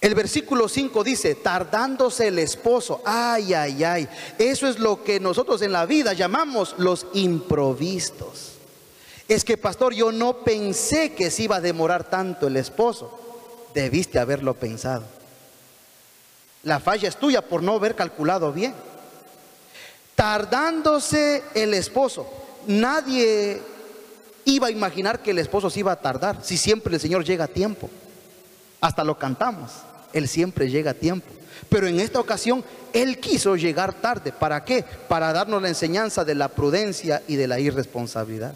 El versículo 5 dice, tardándose el esposo, ay, ay, ay, eso es lo que nosotros en la vida llamamos los improvistos. Es que, pastor, yo no pensé que se iba a demorar tanto el esposo. Debiste haberlo pensado. La falla es tuya por no haber calculado bien. Tardándose el esposo. Nadie iba a imaginar que el esposo se iba a tardar, si siempre el Señor llega a tiempo. Hasta lo cantamos, Él siempre llega a tiempo. Pero en esta ocasión Él quiso llegar tarde. ¿Para qué? Para darnos la enseñanza de la prudencia y de la irresponsabilidad.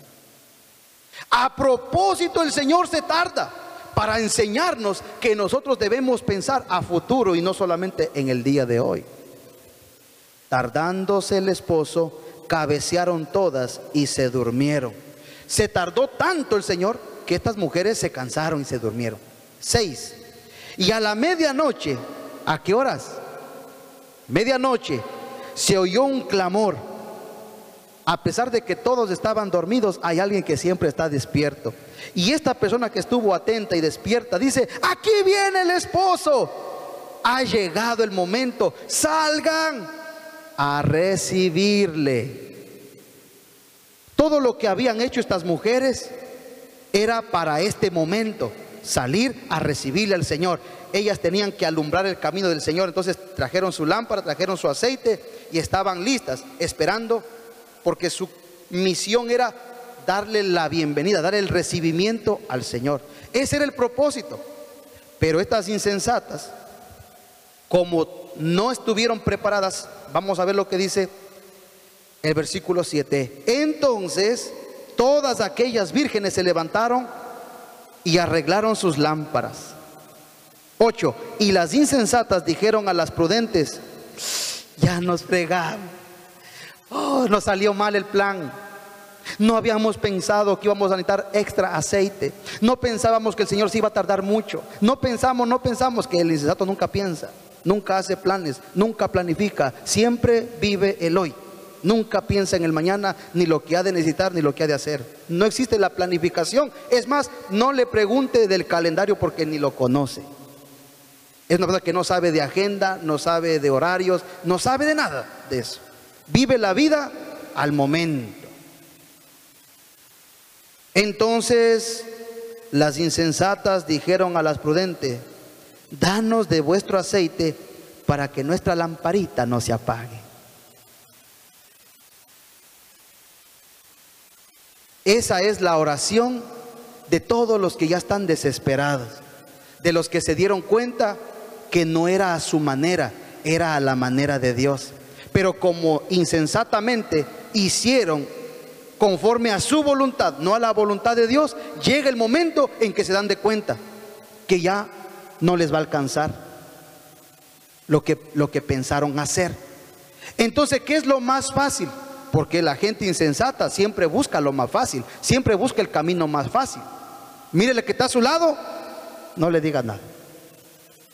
A propósito, el Señor se tarda para enseñarnos que nosotros debemos pensar a futuro y no solamente en el día de hoy. Tardándose el esposo, cabecearon todas y se durmieron. Se tardó tanto el Señor que estas mujeres se cansaron y se durmieron. Seis. Y a la medianoche, ¿a qué horas? Medianoche, se oyó un clamor a pesar de que todos estaban dormidos, hay alguien que siempre está despierto. Y esta persona que estuvo atenta y despierta dice, aquí viene el esposo. Ha llegado el momento, salgan a recibirle. Todo lo que habían hecho estas mujeres era para este momento, salir a recibirle al Señor. Ellas tenían que alumbrar el camino del Señor, entonces trajeron su lámpara, trajeron su aceite y estaban listas, esperando porque su misión era darle la bienvenida, dar el recibimiento al Señor. Ese era el propósito. Pero estas insensatas, como no estuvieron preparadas, vamos a ver lo que dice el versículo 7. Entonces, todas aquellas vírgenes se levantaron y arreglaron sus lámparas. 8. Y las insensatas dijeron a las prudentes, ya nos fregamos Oh, nos salió mal el plan. No habíamos pensado que íbamos a necesitar extra aceite. No pensábamos que el Señor se iba a tardar mucho. No pensamos, no pensamos que el insensato nunca piensa, nunca hace planes, nunca planifica. Siempre vive el hoy. Nunca piensa en el mañana, ni lo que ha de necesitar, ni lo que ha de hacer. No existe la planificación. Es más, no le pregunte del calendario porque ni lo conoce. Es una persona que no sabe de agenda, no sabe de horarios, no sabe de nada de eso. Vive la vida al momento. Entonces las insensatas dijeron a las prudentes, danos de vuestro aceite para que nuestra lamparita no se apague. Esa es la oración de todos los que ya están desesperados, de los que se dieron cuenta que no era a su manera, era a la manera de Dios pero como insensatamente hicieron conforme a su voluntad, no a la voluntad de Dios, llega el momento en que se dan de cuenta que ya no les va a alcanzar lo que, lo que pensaron hacer. Entonces, ¿qué es lo más fácil? Porque la gente insensata siempre busca lo más fácil, siempre busca el camino más fácil. Mírele que está a su lado, no le diga nada.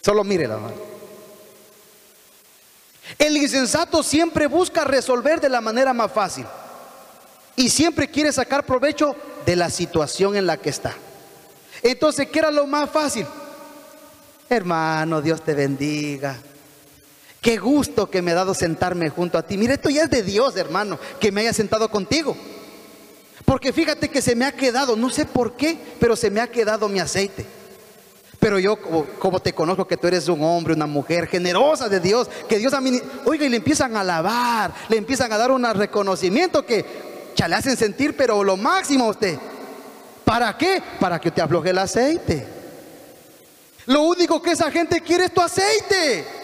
Solo mírela. El insensato siempre busca resolver de la manera más fácil y siempre quiere sacar provecho de la situación en la que está. Entonces, ¿qué era lo más fácil? Hermano, Dios te bendiga. Qué gusto que me ha dado sentarme junto a ti. Mira, esto ya es de Dios, hermano, que me haya sentado contigo. Porque fíjate que se me ha quedado, no sé por qué, pero se me ha quedado mi aceite. Pero yo, como, te conozco, que tú eres un hombre, una mujer generosa de Dios, que Dios a mí, oiga, y le empiezan a alabar, le empiezan a dar un reconocimiento que ya le hacen sentir, pero lo máximo a usted. ¿Para qué? Para que te afloje el aceite. Lo único que esa gente quiere es tu aceite.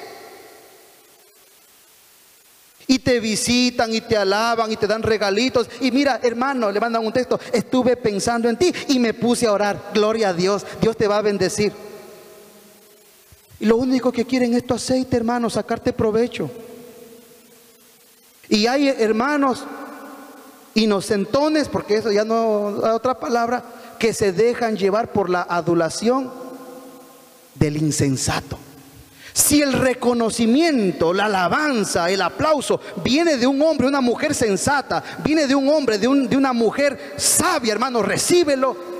Y te visitan y te alaban y te dan regalitos. Y mira, hermano, le mandan un texto. Estuve pensando en ti y me puse a orar. Gloria a Dios. Dios te va a bendecir. Y lo único que quieren es tu aceite, hermano, sacarte provecho. Y hay hermanos inocentones, porque eso ya no hay otra palabra, que se dejan llevar por la adulación del insensato. Si el reconocimiento, la alabanza, el aplauso viene de un hombre, una mujer sensata, viene de un hombre, de, una mujer sabia, hermano, recíbelo.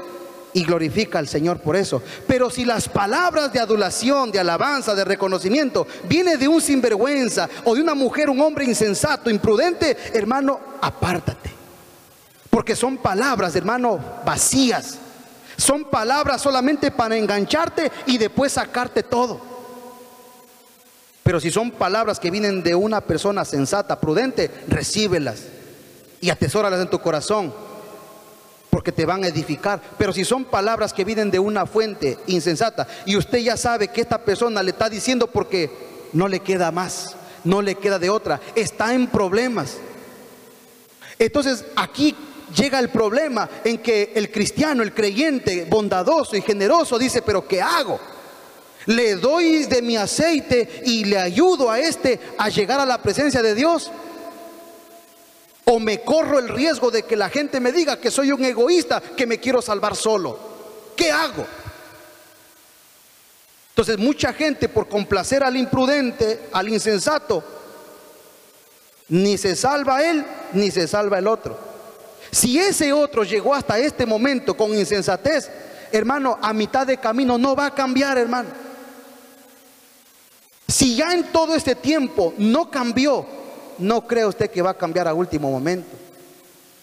y glorifica al Señor por eso. Pero si las palabras de adulación, de alabanza, de reconocimiento, viene de un sinvergüenza o de una mujer, un hombre insensato, imprudente, hermano, apártate. Porque son palabras, hermano, vacías. Son palabras solamente para engancharte y después sacarte todo. Pero si son palabras que vienen de una persona sensata, prudente, recíbelas y atesóralas en tu corazón porque te van a edificar. Pero si son palabras que vienen de una fuente insensata y usted ya sabe que esta persona le está diciendo porque no le queda más, no le queda de otra, está en problemas. Entonces aquí llega el problema en que el cristiano, el creyente, bondadoso y generoso dice, pero ¿qué hago? Le doy de mi aceite y le ayudo a este a llegar a la presencia de Dios. O me corro el riesgo de que la gente me diga que soy un egoísta, que me quiero salvar solo. ¿Qué hago? Entonces mucha gente por complacer al imprudente, al insensato, ni se salva él, ni se salva el otro. Si ese otro llegó hasta este momento con insensatez, hermano, a mitad de camino no va a cambiar, hermano. Si ya en todo este tiempo no cambió, no cree usted que va a cambiar a último momento.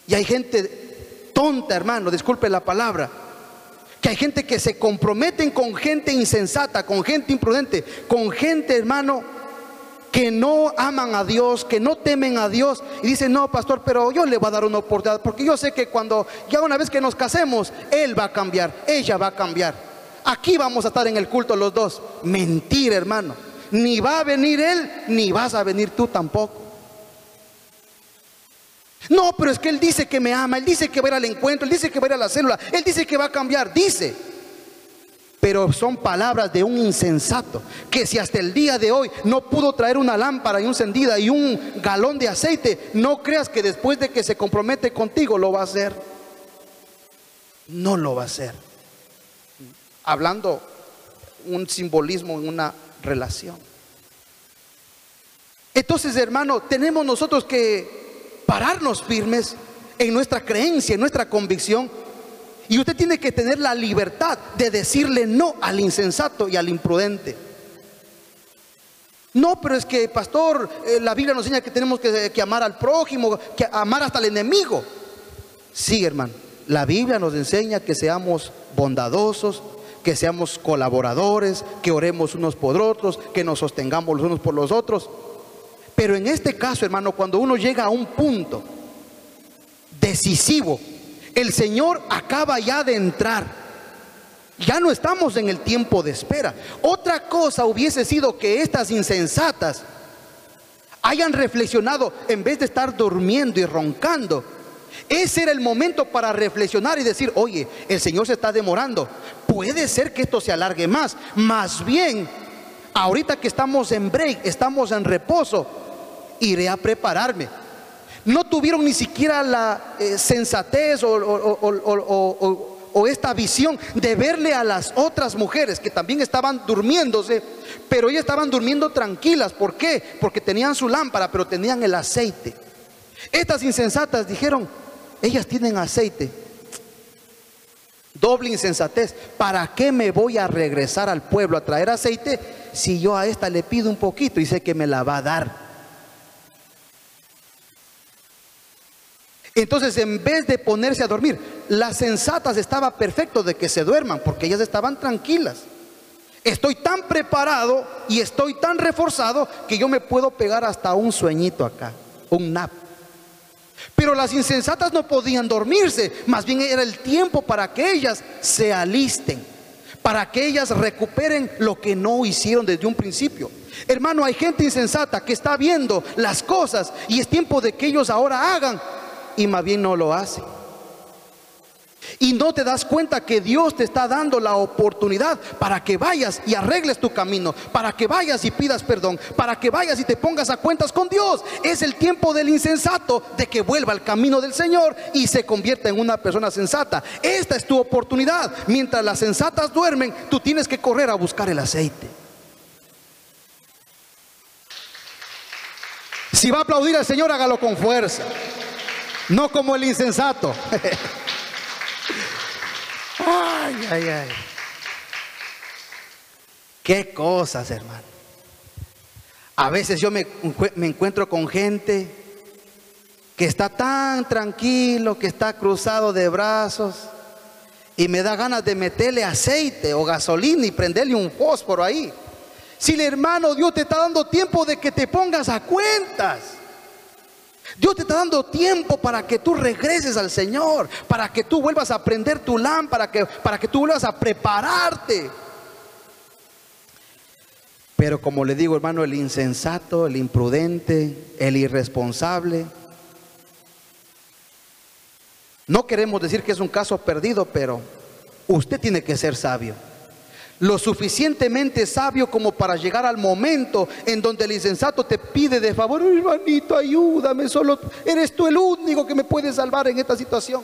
Y hay gente tonta, hermano, disculpe la palabra, que hay gente que se comprometen con gente insensata, con gente imprudente, con gente, hermano, que no aman a Dios, que no temen a Dios y dicen, no, pastor, pero yo le voy a dar una oportunidad, porque yo sé que cuando ya una vez que nos casemos, Él va a cambiar, ella va a cambiar. Aquí vamos a estar en el culto los dos. Mentir, hermano. Ni va a venir Él, ni vas a venir tú tampoco. No, pero es que Él dice que me ama, Él dice que va a ir al encuentro, Él dice que va a ir a la célula, Él dice que va a cambiar, dice. Pero son palabras de un insensato, que si hasta el día de hoy no pudo traer una lámpara y encendida y un galón de aceite, no creas que después de que se compromete contigo lo va a hacer. No lo va a hacer. Hablando un simbolismo en una relación. Entonces, hermano, tenemos nosotros que pararnos firmes en nuestra creencia, en nuestra convicción. Y usted tiene que tener la libertad de decirle no al insensato y al imprudente. No, pero es que, pastor, eh, la Biblia nos enseña que tenemos que, que amar al prójimo, que amar hasta al enemigo. Sí, hermano, la Biblia nos enseña que seamos bondadosos, que seamos colaboradores, que oremos unos por otros, que nos sostengamos los unos por los otros. Pero en este caso, hermano, cuando uno llega a un punto decisivo, el Señor acaba ya de entrar. Ya no estamos en el tiempo de espera. Otra cosa hubiese sido que estas insensatas hayan reflexionado en vez de estar durmiendo y roncando. Ese era el momento para reflexionar y decir, oye, el Señor se está demorando. Puede ser que esto se alargue más. Más bien, ahorita que estamos en break, estamos en reposo, iré a prepararme. No tuvieron ni siquiera la eh, sensatez o, esta visión de verle a las otras mujeres que también estaban durmiéndose, pero ellas estaban durmiendo tranquilas. ¿Por qué? Porque tenían su lámpara, pero tenían el aceite. Estas insensatas dijeron, ellas tienen aceite. Doble insensatez. ¿Para qué me voy a regresar al pueblo a traer aceite si yo a esta le pido un poquito y sé que me la va a dar? Entonces, en vez de ponerse a dormir, las sensatas estaba perfecto de que se duerman, porque ellas estaban tranquilas. Estoy tan preparado y estoy tan reforzado que yo me puedo pegar hasta un sueñito acá, un nap. Pero las insensatas no podían dormirse, más bien era el tiempo para que ellas se alisten, para que ellas recuperen lo que no hicieron desde un principio. Hermano, hay gente insensata que está viendo las cosas y es tiempo de que ellos ahora hagan y más bien no lo hace. Y no te das cuenta que Dios te está dando la oportunidad para que vayas y arregles tu camino, para que vayas y pidas perdón, para que vayas y te pongas a cuentas con Dios. Es el tiempo del insensato de que vuelva al camino del Señor y se convierta en una persona sensata. Esta es tu oportunidad. Mientras las sensatas duermen, tú tienes que correr a buscar el aceite. Si va a aplaudir al Señor, hágalo con fuerza no como el insensato. Ay, ay, ay. Qué cosas, hermano. A veces yo me, encuentro con gente que está tan tranquilo, que está cruzado de brazos y me da ganas de meterle aceite o gasolina y prenderle un fósforo ahí. Si el hermano Dios te está dando tiempo de que te pongas a cuentas. Dios te está dando tiempo para que tú regreses al Señor, para que tú vuelvas a prender tu lámpara, para que, para que tú vuelvas a prepararte. Pero como le digo, hermano, el insensato, el imprudente, el irresponsable, no queremos decir que es un caso perdido, pero usted tiene que ser sabio. Lo suficientemente sabio como para llegar al momento en donde el insensato te pide de favor, hermanito, ayúdame, solo eres tú el único que me puede salvar en esta situación.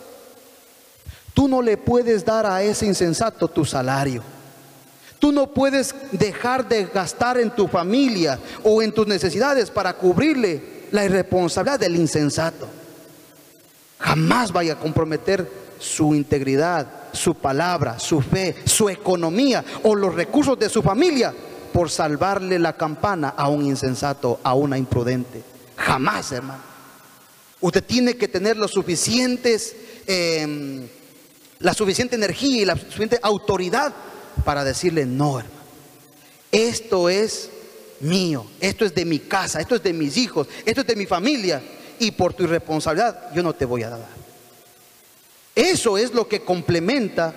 Tú no le puedes dar a ese insensato tu salario. Tú no puedes dejar de gastar en tu familia o en tus necesidades para cubrirle la irresponsabilidad del insensato. Jamás vaya a comprometer su integridad, su palabra, su fe, su economía o los recursos de su familia por salvarle la campana a un insensato, a una imprudente. Jamás, hermano. Usted tiene que tener los suficientes, em, la suficiente energía y la suficiente autoridad para decirle no, hermano. Esto es mío, esto es de mi casa, esto es de mis hijos, esto es de mi familia y por tu irresponsabilidad yo no te voy a dar. Eso es lo que complementa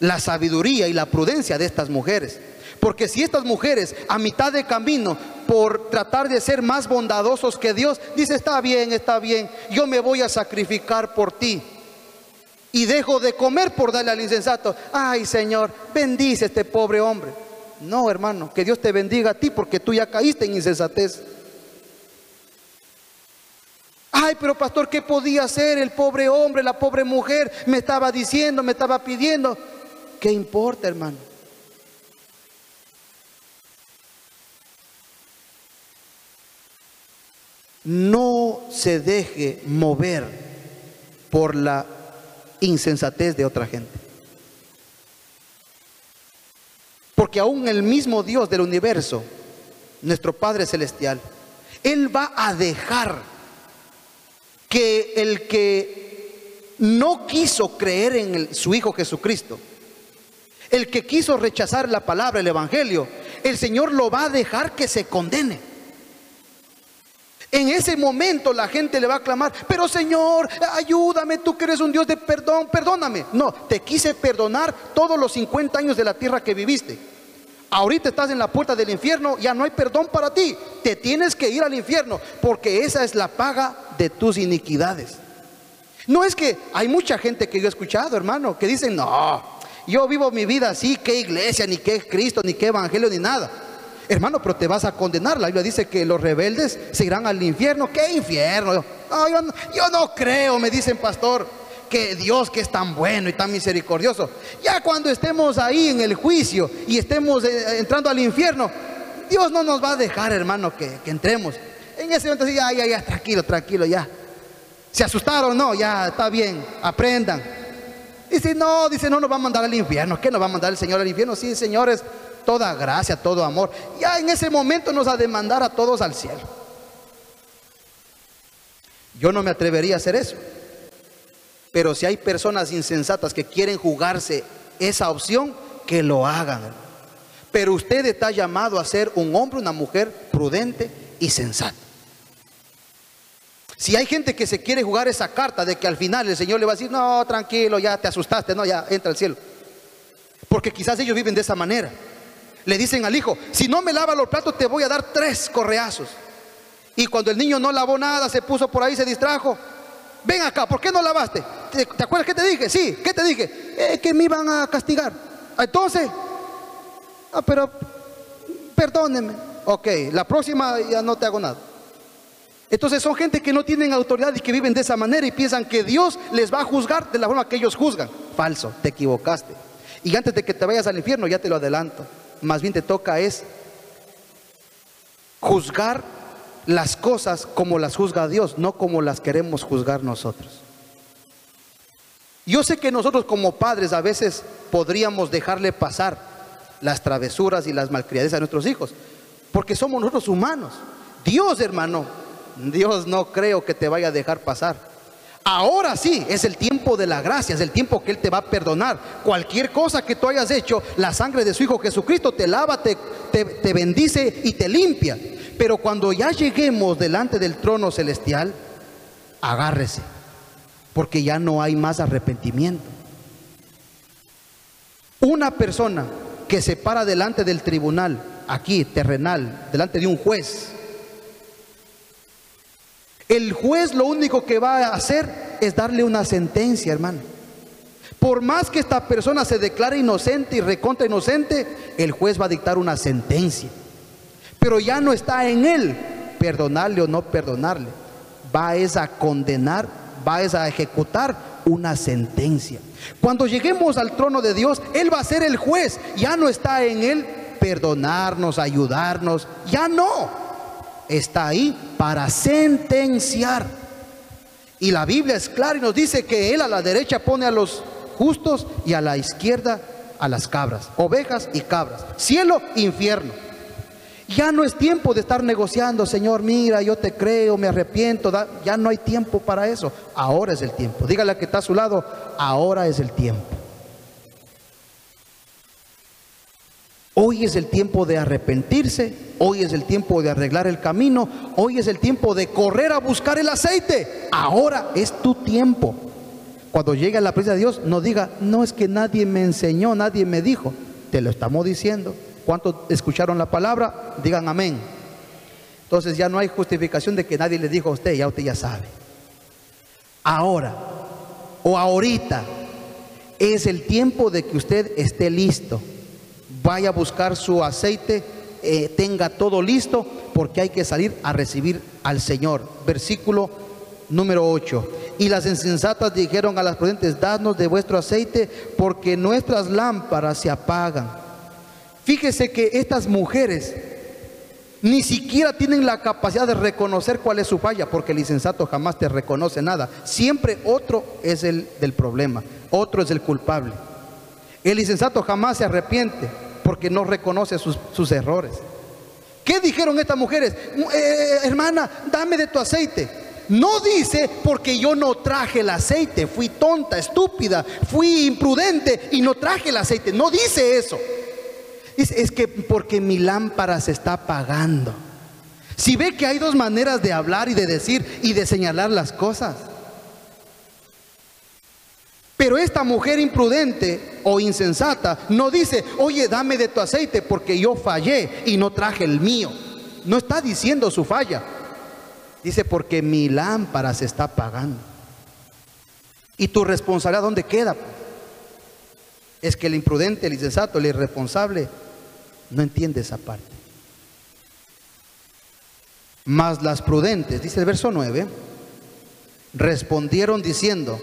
la sabiduría y la prudencia de estas mujeres. Porque si estas mujeres a mitad de camino, por tratar de ser más bondadosos que Dios, dice, está bien, está bien, yo me voy a sacrificar por ti. Y dejo de comer por darle al insensato. Ay Señor, bendice a este pobre hombre. No, hermano, que Dios te bendiga a ti porque tú ya caíste en insensatez. Ay, pero pastor, ¿qué podía hacer el pobre hombre, la pobre mujer? Me estaba diciendo, me estaba pidiendo. ¿Qué importa, hermano? No se deje mover por la insensatez de otra gente. Porque aún el mismo Dios del universo, nuestro Padre Celestial, Él va a dejar que el que no quiso creer en su Hijo Jesucristo, el que quiso rechazar la palabra, el Evangelio, el Señor lo va a dejar que se condene. En ese momento la gente le va a clamar, pero Señor, ayúdame, tú que eres un Dios de perdón, perdóname. No, te quise perdonar todos los 50 años de la tierra que viviste. Ahorita estás en la puerta del infierno, ya no hay perdón para ti. Te tienes que ir al infierno porque esa es la paga de tus iniquidades. No es que hay mucha gente que yo he escuchado, hermano, que dicen, no, yo vivo mi vida así, qué iglesia, ni qué Cristo, ni qué evangelio, ni nada. Hermano, pero te vas a condenar. La Biblia dice que los rebeldes se irán al infierno. ¿Qué infierno? yo no creo, me dicen, pastor Dios que es tan bueno y tan misericordioso, ya cuando estemos ahí en el juicio y estemos eh, entrando al infierno, Dios no nos va a dejar, hermano, que, entremos. En ese momento, ya, ya, ya, tranquilo, tranquilo, ya. ¿Se asustaron? No, ya, está bien, aprendan. Dice, no, dice, no nos va a mandar al infierno. ¿Qué nos va a mandar el Señor al infierno? Sí, señores, toda gracia, todo amor. Ya en ese momento nos va a demandar a todos al cielo. Yo no me atrevería a hacer eso. Pero si hay personas insensatas que quieren jugarse esa opción, que lo hagan. Pero usted está llamado a ser un hombre, una mujer prudente y sensata. Si hay gente que se quiere jugar esa carta de que al final el Señor le va a decir, no, tranquilo, ya te asustaste, no, ya entra al cielo. Porque quizás ellos viven de esa manera. Le dicen al hijo, si no me lava los platos te voy a dar tres correazos. Y cuando el niño no lavó nada, se puso por ahí, se distrajo, ven acá, ¿por qué no lavaste? ¿Te, acuerdas que te dije? Sí, ¿qué te dije? Eh, que me iban a castigar. Entonces, ah, pero perdóneme. Ok, la próxima ya no te hago nada. Entonces son gente que no tienen autoridad y que viven de esa manera y piensan que Dios les va a juzgar de la forma que ellos juzgan. Falso, te equivocaste. Y antes de que te vayas al infierno, ya te lo adelanto. Más bien te toca es juzgar las cosas como las juzga Dios, no como las queremos juzgar nosotros. Yo sé que nosotros como padres a veces podríamos dejarle pasar las travesuras y las malcriadezas a nuestros hijos, porque somos nosotros humanos. Dios, hermano, Dios no creo que te vaya a dejar pasar. Ahora sí, es el tiempo de la gracia, es el tiempo que Él te va a perdonar. Cualquier cosa que tú hayas hecho, la sangre de su Hijo Jesucristo te lava, te, te, bendice y te limpia. Pero cuando ya lleguemos delante del trono celestial, agárrese, porque ya no hay más arrepentimiento. Una persona que se para delante del tribunal, aquí, terrenal, delante de un juez, el juez lo único que va a hacer es darle una sentencia, hermano. Por más que esta persona se declare inocente y recontra inocente, el juez va a dictar una sentencia. Pero ya no está en él perdonarle o no perdonarle. Va a condenar, va a ejecutar una sentencia. Cuando lleguemos al trono de Dios, Él va a ser el juez. Ya no está en Él perdonarnos, ayudarnos. Ya no. Está ahí para sentenciar. Y la Biblia es clara y nos dice que Él a la derecha pone a los justos y a la izquierda a las cabras, ovejas y cabras, cielo, infierno. Ya no es tiempo de estar negociando, Señor, mira, yo te creo, me arrepiento, ya no hay tiempo para eso. Ahora es el tiempo. Dígale a que está a su lado, ahora es el tiempo. Hoy es el tiempo de arrepentirse, hoy es el tiempo de arreglar el camino, hoy es el tiempo de correr a buscar el aceite. Ahora es tu tiempo. Cuando llegue a la presencia de Dios, no diga, no es que nadie me enseñó, nadie me dijo. Te lo estamos diciendo. ¿Cuántos escucharon la palabra? Digan amén. Entonces ya no hay justificación de que nadie le dijo a usted, ya usted ya sabe. Ahora o ahorita es el tiempo de que usted esté listo. Vaya a buscar su aceite, eh, tenga todo listo, porque hay que salir a recibir al Señor. Versículo número 8. Y las insensatas dijeron a las prudentes, dadnos de vuestro aceite, porque nuestras lámparas se apagan. Fíjese que estas mujeres ni siquiera tienen la capacidad de reconocer cuál es su falla, porque el insensato jamás te reconoce nada. Siempre otro es el del problema, otro es el culpable. El insensato jamás se arrepiente porque no reconoce sus, errores. ¿Qué dijeron estas mujeres? Eh, hermana, dame de tu aceite. No dice porque yo no traje el aceite, fui tonta, estúpida, fui imprudente y no traje el aceite. No dice eso. Dice, es que porque mi lámpara se está apagando. Si ve que hay dos maneras de hablar y de decir y de señalar las cosas. Pero esta mujer imprudente o insensata no dice, oye, dame de tu aceite porque yo fallé y no traje el mío. No está diciendo su falla. Dice, porque mi lámpara se está apagando. ¿Y tu responsabilidad dónde queda? Es que el imprudente, el insensato, el irresponsable no entiende esa parte. Mas las prudentes, dice el verso 9, respondieron diciendo,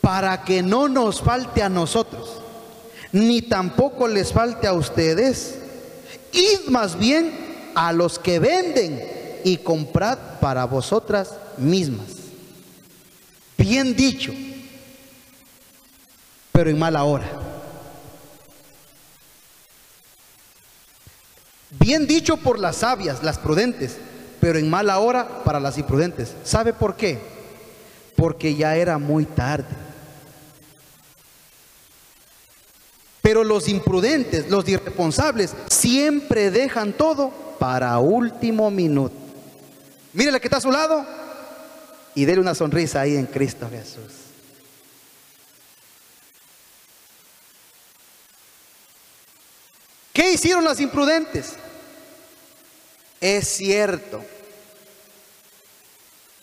para que no nos falte a nosotros, ni tampoco les falte a ustedes, id más bien a los que venden y comprad para vosotras mismas. Bien dicho, pero en mala hora. Bien dicho por las sabias, las prudentes, pero en mala hora para las imprudentes. ¿Sabe por qué? Porque ya era muy tarde. Pero los imprudentes, los irresponsables, siempre dejan todo para último minuto. Mire la que está a su lado y déle una sonrisa ahí en Cristo Jesús. ¿Qué hicieron las imprudentes? Es cierto.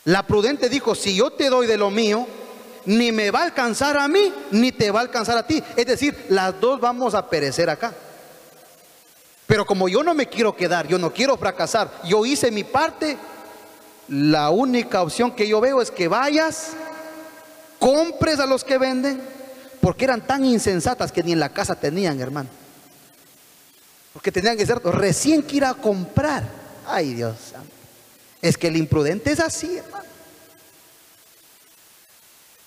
La prudente dijo, si yo te doy de lo mío, ni me va a alcanzar a mí, ni te va a alcanzar a ti. Es decir, las dos vamos a perecer acá. Pero como yo no me quiero quedar, yo no quiero fracasar, yo hice mi parte, la única opción que yo veo es que vayas, compres a los que venden, porque eran tan insensatas que ni en la casa tenían, hermano. Porque tenían que ser recién que ir a comprar. Ay, Dios Es que el imprudente es así, hermano.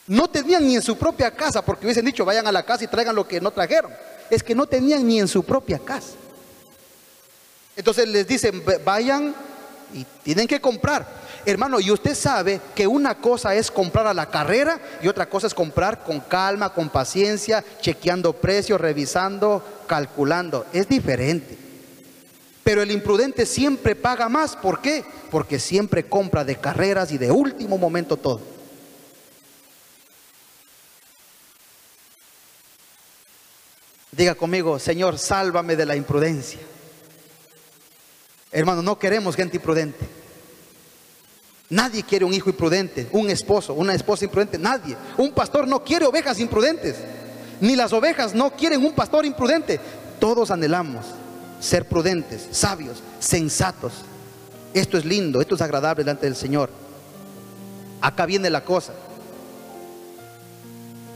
No tenían ni en su propia casa, porque hubiesen dicho, vayan a la casa y traigan lo que no trajeron. Es que no tenían ni en su propia casa. Entonces les dicen, vayan y tienen que comprar. Hermano, y usted sabe que una cosa es comprar a la carrera y otra cosa es comprar con calma, con paciencia, chequeando precios, revisando, calculando. Es diferente. Pero el imprudente siempre paga más. ¿Por qué? Porque siempre compra de carreras y de último momento todo. Diga conmigo, Señor, sálvame de la imprudencia. Hermano, no queremos gente imprudente. Nadie quiere un hijo imprudente, un esposo, una esposa imprudente, nadie. Un pastor no quiere ovejas imprudentes, ni las ovejas no quieren un pastor imprudente. Todos anhelamos ser prudentes, sabios, sensatos. Esto es lindo, esto es agradable delante del Señor. Acá viene la cosa.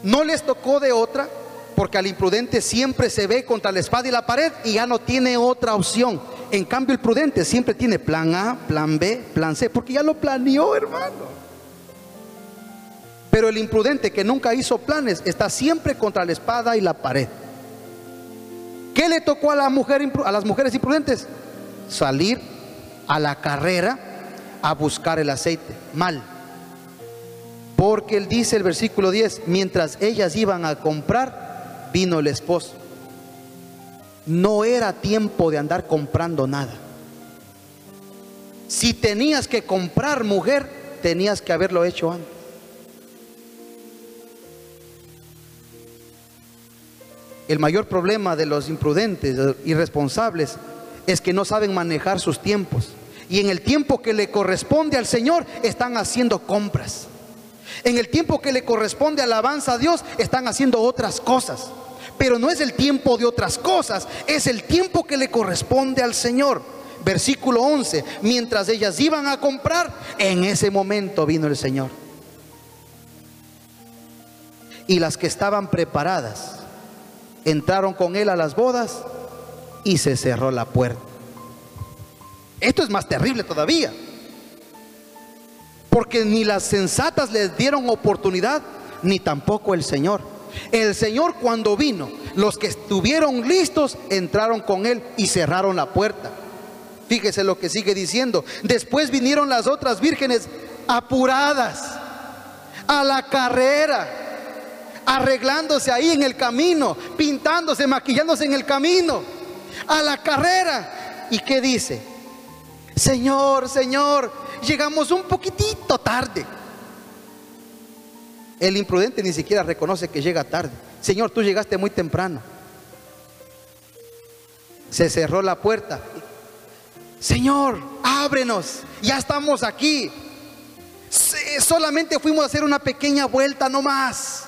No les tocó de otra, porque al imprudente siempre se ve contra la espada y la pared y ya no tiene otra opción. En cambio, el prudente siempre tiene plan A, plan B, plan C, porque ya lo planeó, hermano. Pero el imprudente que nunca hizo planes está siempre contra la espada y la pared. ¿Qué le tocó a, las mujeres imprudentes? Salir a la carrera a buscar el aceite. Mal. Porque él dice el versículo 10, mientras ellas iban a comprar, vino el esposo. No era tiempo de andar comprando nada. Si tenías que comprar mujer, tenías que haberlo hecho antes. El mayor problema de los imprudentes, irresponsables, es que no saben manejar sus tiempos. Y en el tiempo que le corresponde al Señor, están haciendo compras. En el tiempo que le corresponde alabanza a Dios, están haciendo otras cosas. Pero no es el tiempo de otras cosas, es el tiempo que le corresponde al Señor. Versículo 11, mientras ellas iban a comprar, en ese momento vino el Señor. Y las que estaban preparadas entraron con él a las bodas y se cerró la puerta. Esto es más terrible todavía. Porque ni las sensatas les dieron oportunidad, ni tampoco el Señor. El Señor cuando vino, los que estuvieron listos entraron con él y cerraron la puerta. Fíjese lo que sigue diciendo. Después vinieron las otras vírgenes apuradas a la carrera arreglándose ahí en el camino, pintándose, maquillándose en el camino, a la carrera. ¿Y qué dice? Señor, Señor, llegamos un poquitito tarde. El imprudente ni siquiera reconoce que llega tarde. Señor, tú llegaste muy temprano. Se cerró la puerta. Señor, ábrenos. Ya estamos aquí. Solamente fuimos a hacer una pequeña vuelta, no más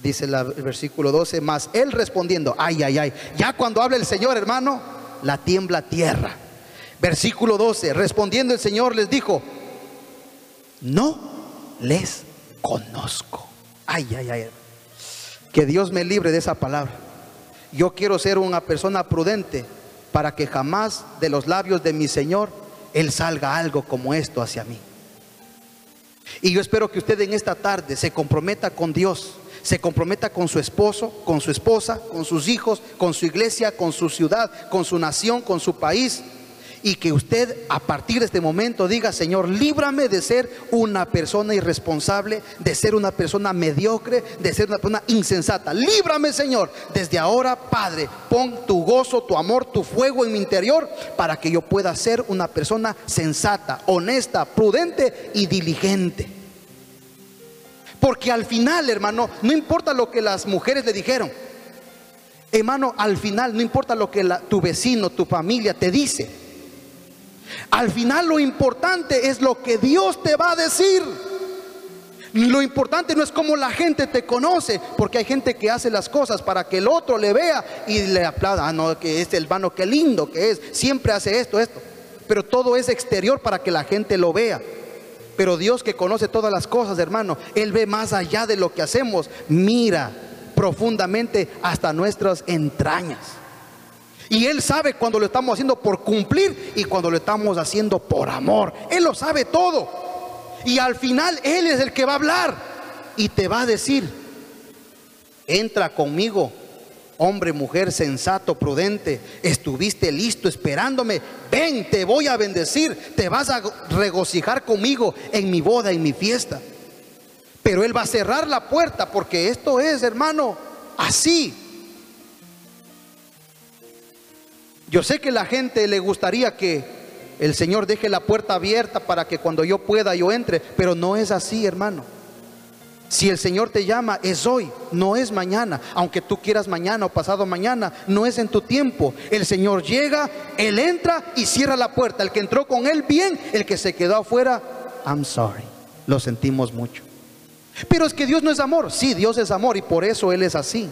dice el versículo 12, más él respondiendo, ay, ay, ay, ya cuando habla el Señor, hermano, la tiembla tierra. Versículo 12, respondiendo el Señor les dijo, no les conozco. Ay, ay, ay. Que Dios me libre de esa palabra. Yo quiero ser una persona prudente para que jamás de los labios de mi Señor Él salga algo como esto hacia mí. Y yo espero que usted en esta tarde se comprometa con Dios se comprometa con su esposo, con su esposa, con sus hijos, con su iglesia, con su ciudad, con su nación, con su país. Y que usted a partir de este momento diga, Señor, líbrame de ser una persona irresponsable, de ser una persona mediocre, de ser una persona insensata. Líbrame, Señor. Desde ahora, Padre, pon tu gozo, tu amor, tu fuego en mi interior para que yo pueda ser una persona sensata, honesta, prudente y diligente. Porque al final, hermano, no importa lo que las mujeres le dijeron. Hermano, al final no importa lo que tu vecino, tu familia te dice. Al final lo importante es lo que Dios te va a decir. Lo importante no es cómo la gente te conoce, porque hay gente que hace las cosas para que el otro le vea y le aplauda. Ah, no, que es el vano, qué lindo que es. Siempre hace esto, esto. Pero todo es exterior para que la gente lo vea. Pero Dios que conoce todas las cosas, hermano, Él ve más allá de lo que hacemos. Mira profundamente hasta nuestras entrañas. Y Él sabe cuando lo estamos haciendo por cumplir y cuando lo estamos haciendo por amor. Él lo sabe todo. Y al final Él es el que va a hablar. y te va a decir, entra conmigo, hombre, mujer sensato, prudente, estuviste listo esperándome, ven, te voy a bendecir, te vas a regocijar conmigo en mi boda, en mi fiesta. Pero Él va a cerrar la puerta porque esto es, hermano, así. Yo sé que la gente le gustaría que el Señor deje la puerta abierta para que cuando yo pueda yo entre, pero no es así, hermano. Si el Señor te llama, es hoy, no es mañana. Aunque tú quieras mañana o pasado mañana, no es en tu tiempo. El Señor llega, Él entra y cierra la puerta. El que entró con Él bien, el que se quedó afuera, I'm sorry. Lo sentimos mucho. Pero es que Dios no es amor. Sí, Dios es amor y por eso Él es así.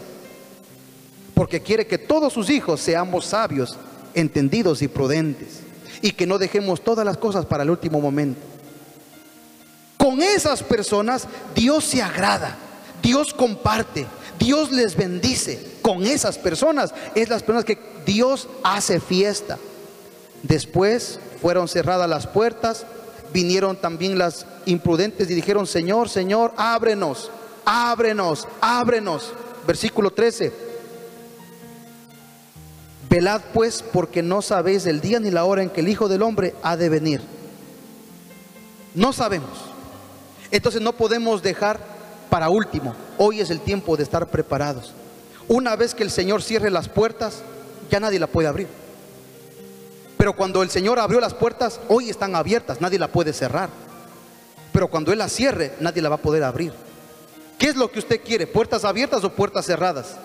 Porque quiere que todos sus hijos seamos sabios, entendidos y prudentes. Y que no dejemos todas las cosas para el último momento. Con esas personas Dios se agrada, Dios comparte, Dios les bendice. Con esas personas es las personas que Dios hace fiesta. Después fueron cerradas las puertas, vinieron también las imprudentes y dijeron, Señor, Señor, ábrenos, ábrenos, ábrenos. Versículo 13. Velad pues porque no sabéis el día ni la hora en que el Hijo del Hombre ha de venir. No sabemos. Entonces no podemos dejar para último. Hoy es el tiempo de estar preparados. Una vez que el Señor cierre las puertas, ya nadie la puede abrir. Pero cuando el Señor abrió las puertas, hoy están abiertas, nadie la puede cerrar. Pero cuando Él las cierre, nadie la va a poder abrir. ¿Qué es lo que usted quiere? ¿Puertas abiertas o puertas cerradas?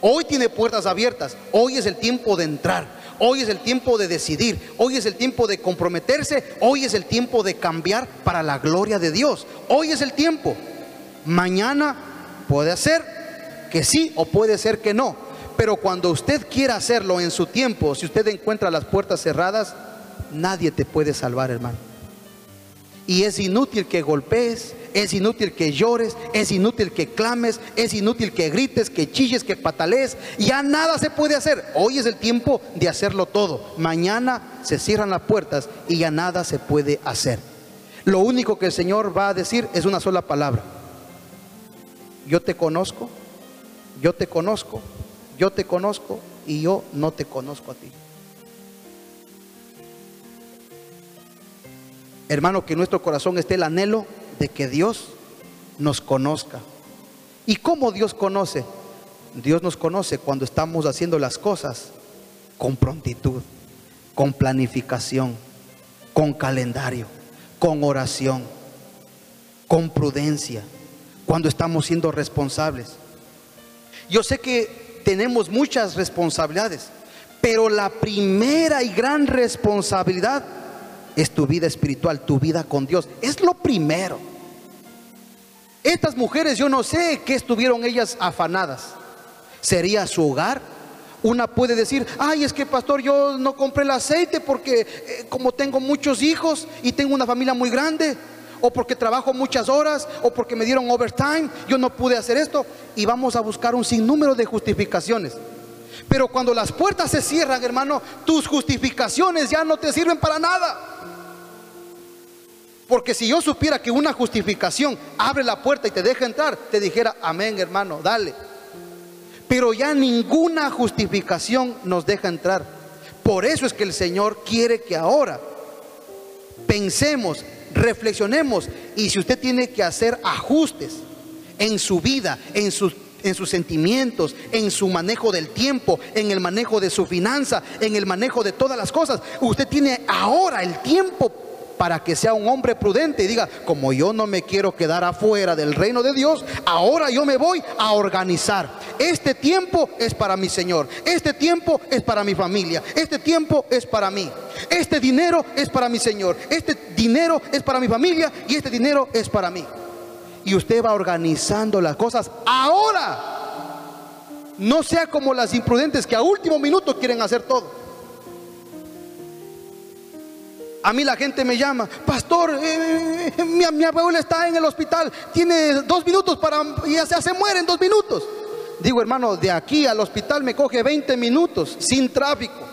Hoy tiene puertas abiertas. Hoy es el tiempo de entrar. Hoy es el tiempo de decidir, hoy es el tiempo de comprometerse, hoy es el tiempo de cambiar para la gloria de Dios. Hoy es el tiempo. Mañana puede ser que sí o puede ser que no. Pero cuando usted quiera hacerlo en su tiempo, si usted encuentra las puertas cerradas, nadie te puede salvar, hermano. Y es inútil que golpees, es inútil que llores, es inútil que clames, es inútil que grites, que chilles, que patalees. Ya nada se puede hacer. Hoy es el tiempo de hacerlo todo. Mañana se cierran las puertas y ya nada se puede hacer. Lo único que el Señor va a decir es una sola palabra. Yo te conozco, yo te conozco, yo te conozco y yo no te conozco a ti. Hermano, que nuestro corazón esté el anhelo de que Dios nos conozca. ¿Y cómo Dios conoce? Dios nos conoce cuando estamos haciendo las cosas con prontitud, con planificación, con calendario, con oración, con prudencia, cuando estamos siendo responsables. Yo sé que tenemos muchas responsabilidades, pero la primera y gran responsabilidad es tu vida espiritual, tu vida con Dios. Es lo primero. Estas mujeres, yo no sé qué estuvieron ellas afanadas. ¿Sería su hogar? Una puede decir, ay, es que pastor, yo no compré el aceite porque eh, como tengo muchos hijos y tengo una familia muy grande, o porque trabajo muchas horas, o porque me dieron overtime, yo no pude hacer esto. Y vamos a buscar un sinnúmero de justificaciones. Pero cuando las puertas se cierran, hermano, tus justificaciones ya no te sirven para nada. Porque si yo supiera que una justificación abre la puerta y te deja entrar, te dijera, amén hermano, dale. Pero ya ninguna justificación nos deja entrar. Por eso es que el Señor quiere que ahora pensemos, reflexionemos y si usted tiene que hacer ajustes en su vida, en sus en sus sentimientos, en su manejo del tiempo, en el manejo de su finanza, en el manejo de todas las cosas. Usted tiene ahora el tiempo para que sea un hombre prudente y diga, como yo no me quiero quedar afuera del reino de Dios, ahora yo me voy a organizar. Este tiempo es para mi Señor, este tiempo es para mi familia, este tiempo es para mí, este dinero es para mi Señor, este dinero es para mi familia y este dinero es para mí. Y usted va organizando las cosas ahora. No sea como las imprudentes que a último minuto quieren hacer todo. A mí la gente me llama, pastor, eh, eh, mi, mi, abuela está en el hospital, tiene dos minutos para, y ya se, se muere en dos minutos. Digo, hermano, de aquí al hospital me coge 20 minutos sin tráfico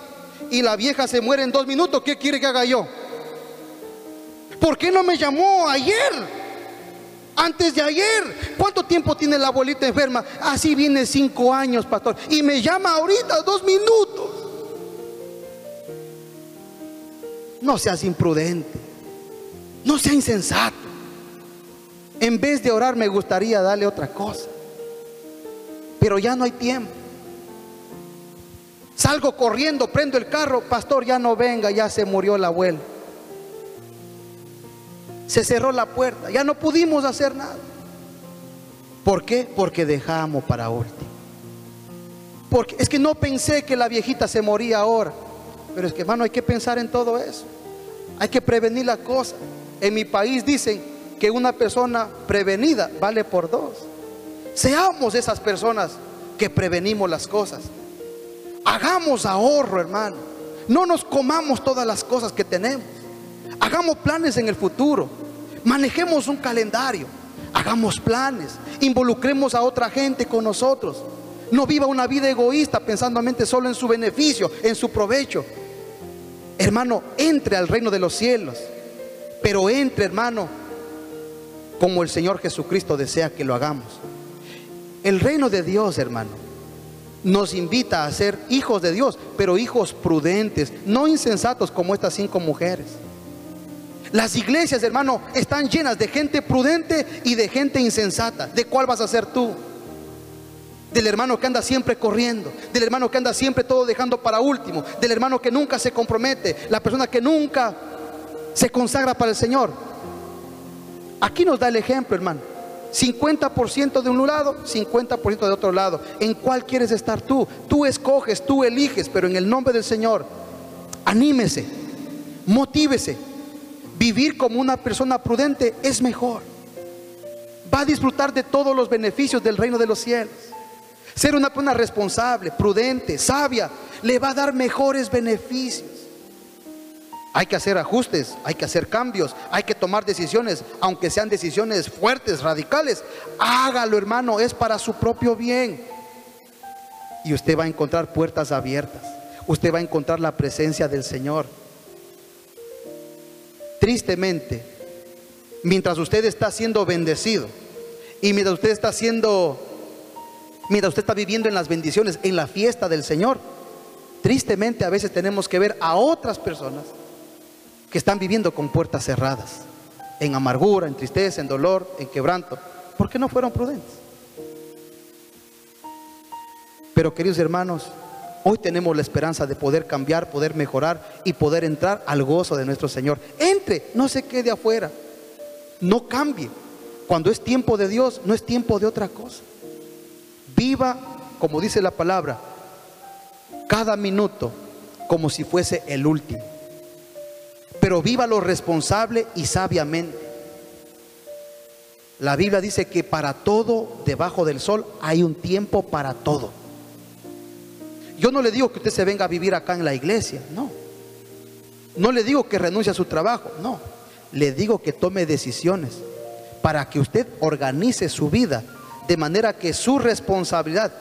y la vieja se muere en dos minutos, ¿qué quiere que haga yo? ¿Por qué no me llamó ayer? Antes de ayer, ¿cuánto tiempo tiene la abuelita enferma? Así viene cinco años, pastor. Y me llama ahorita dos minutos. No seas imprudente. No sea insensato. En vez de orar me gustaría darle otra cosa. Pero ya no hay tiempo. Salgo corriendo, prendo el carro, pastor, ya no venga, ya se murió el abuelo. Se cerró la puerta, ya no pudimos hacer nada. ¿Por qué? Porque dejamos para último. Porque es que no pensé que la viejita se moría ahora. Pero es que, hermano, hay que pensar en todo eso. Hay que prevenir la cosa. En mi país dicen que una persona prevenida vale por dos. Seamos esas personas que prevenimos las cosas. Hagamos ahorro, hermano. No nos comamos todas las cosas que tenemos. Hagamos planes en el futuro. Manejemos un calendario. Hagamos planes. Involucremos a otra gente con nosotros. No viva una vida egoísta pensando solo en su beneficio, en su provecho. Hermano, entre al reino de los cielos. Pero entre, hermano, como el Señor Jesucristo desea que lo hagamos. El reino de Dios, hermano, nos invita a ser hijos de Dios, pero hijos prudentes, no insensatos como estas cinco mujeres. Las iglesias, hermano, están llenas de gente prudente y de gente insensata. ¿De cuál vas a ser tú? Del hermano que anda siempre corriendo, del hermano que anda siempre todo dejando para último, del hermano que nunca se compromete, la persona que nunca se consagra para el Señor. Aquí nos da el ejemplo, hermano. 50% de un lado, 50% de otro lado. ¿En cuál quieres estar tú? Tú escoges, tú eliges, pero en el nombre del Señor, anímese, motívese. Vivir como una persona prudente es mejor. Va a disfrutar de todos los beneficios del reino de los cielos. Ser una persona responsable, prudente, sabia, le va a dar mejores beneficios. Hay que hacer ajustes, hay que hacer cambios, hay que tomar decisiones, aunque sean decisiones fuertes, radicales. Hágalo, hermano, es para su propio bien. Y usted va a encontrar puertas abiertas. Usted va a encontrar la presencia del Señor. Tristemente, mientras usted está siendo bendecido y mientras usted está siendo, mientras usted está viviendo en las bendiciones, en la fiesta del Señor, tristemente a veces tenemos que ver a otras personas que están viviendo con puertas cerradas, en amargura, en tristeza, en dolor, en quebranto, porque no fueron prudentes. Pero queridos hermanos, Hoy tenemos la esperanza de poder cambiar, poder mejorar y poder entrar al gozo de nuestro Señor. Entre, no se quede afuera. No cambie. Cuando es tiempo de Dios, no es tiempo de otra cosa. Viva, como dice la palabra, cada minuto como si fuese el último. Pero viva lo responsable y sabiamente. La Biblia dice que para todo debajo del sol hay un tiempo para todo. Yo no le digo que usted se venga a vivir acá en la iglesia, no. No le digo que renuncie a su trabajo, no. Le digo que tome decisiones para que usted organice su vida de manera que su responsabilidad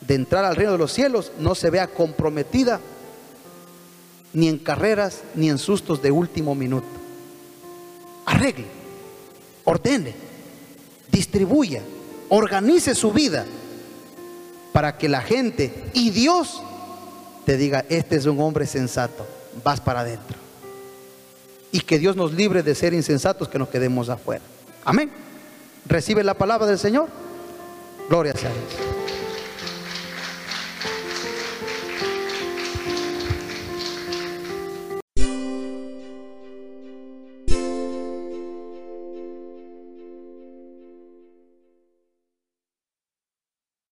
de entrar al reino de los cielos no se vea comprometida ni en carreras ni en sustos de último minuto. Arregle, ordene, distribuya, organice su vida para que la gente y Dios te diga, este es un hombre sensato, vas para adentro. Y que Dios nos libre de ser insensatos, que nos quedemos afuera. Amén. Recibe la palabra del Señor. Gloria a Dios.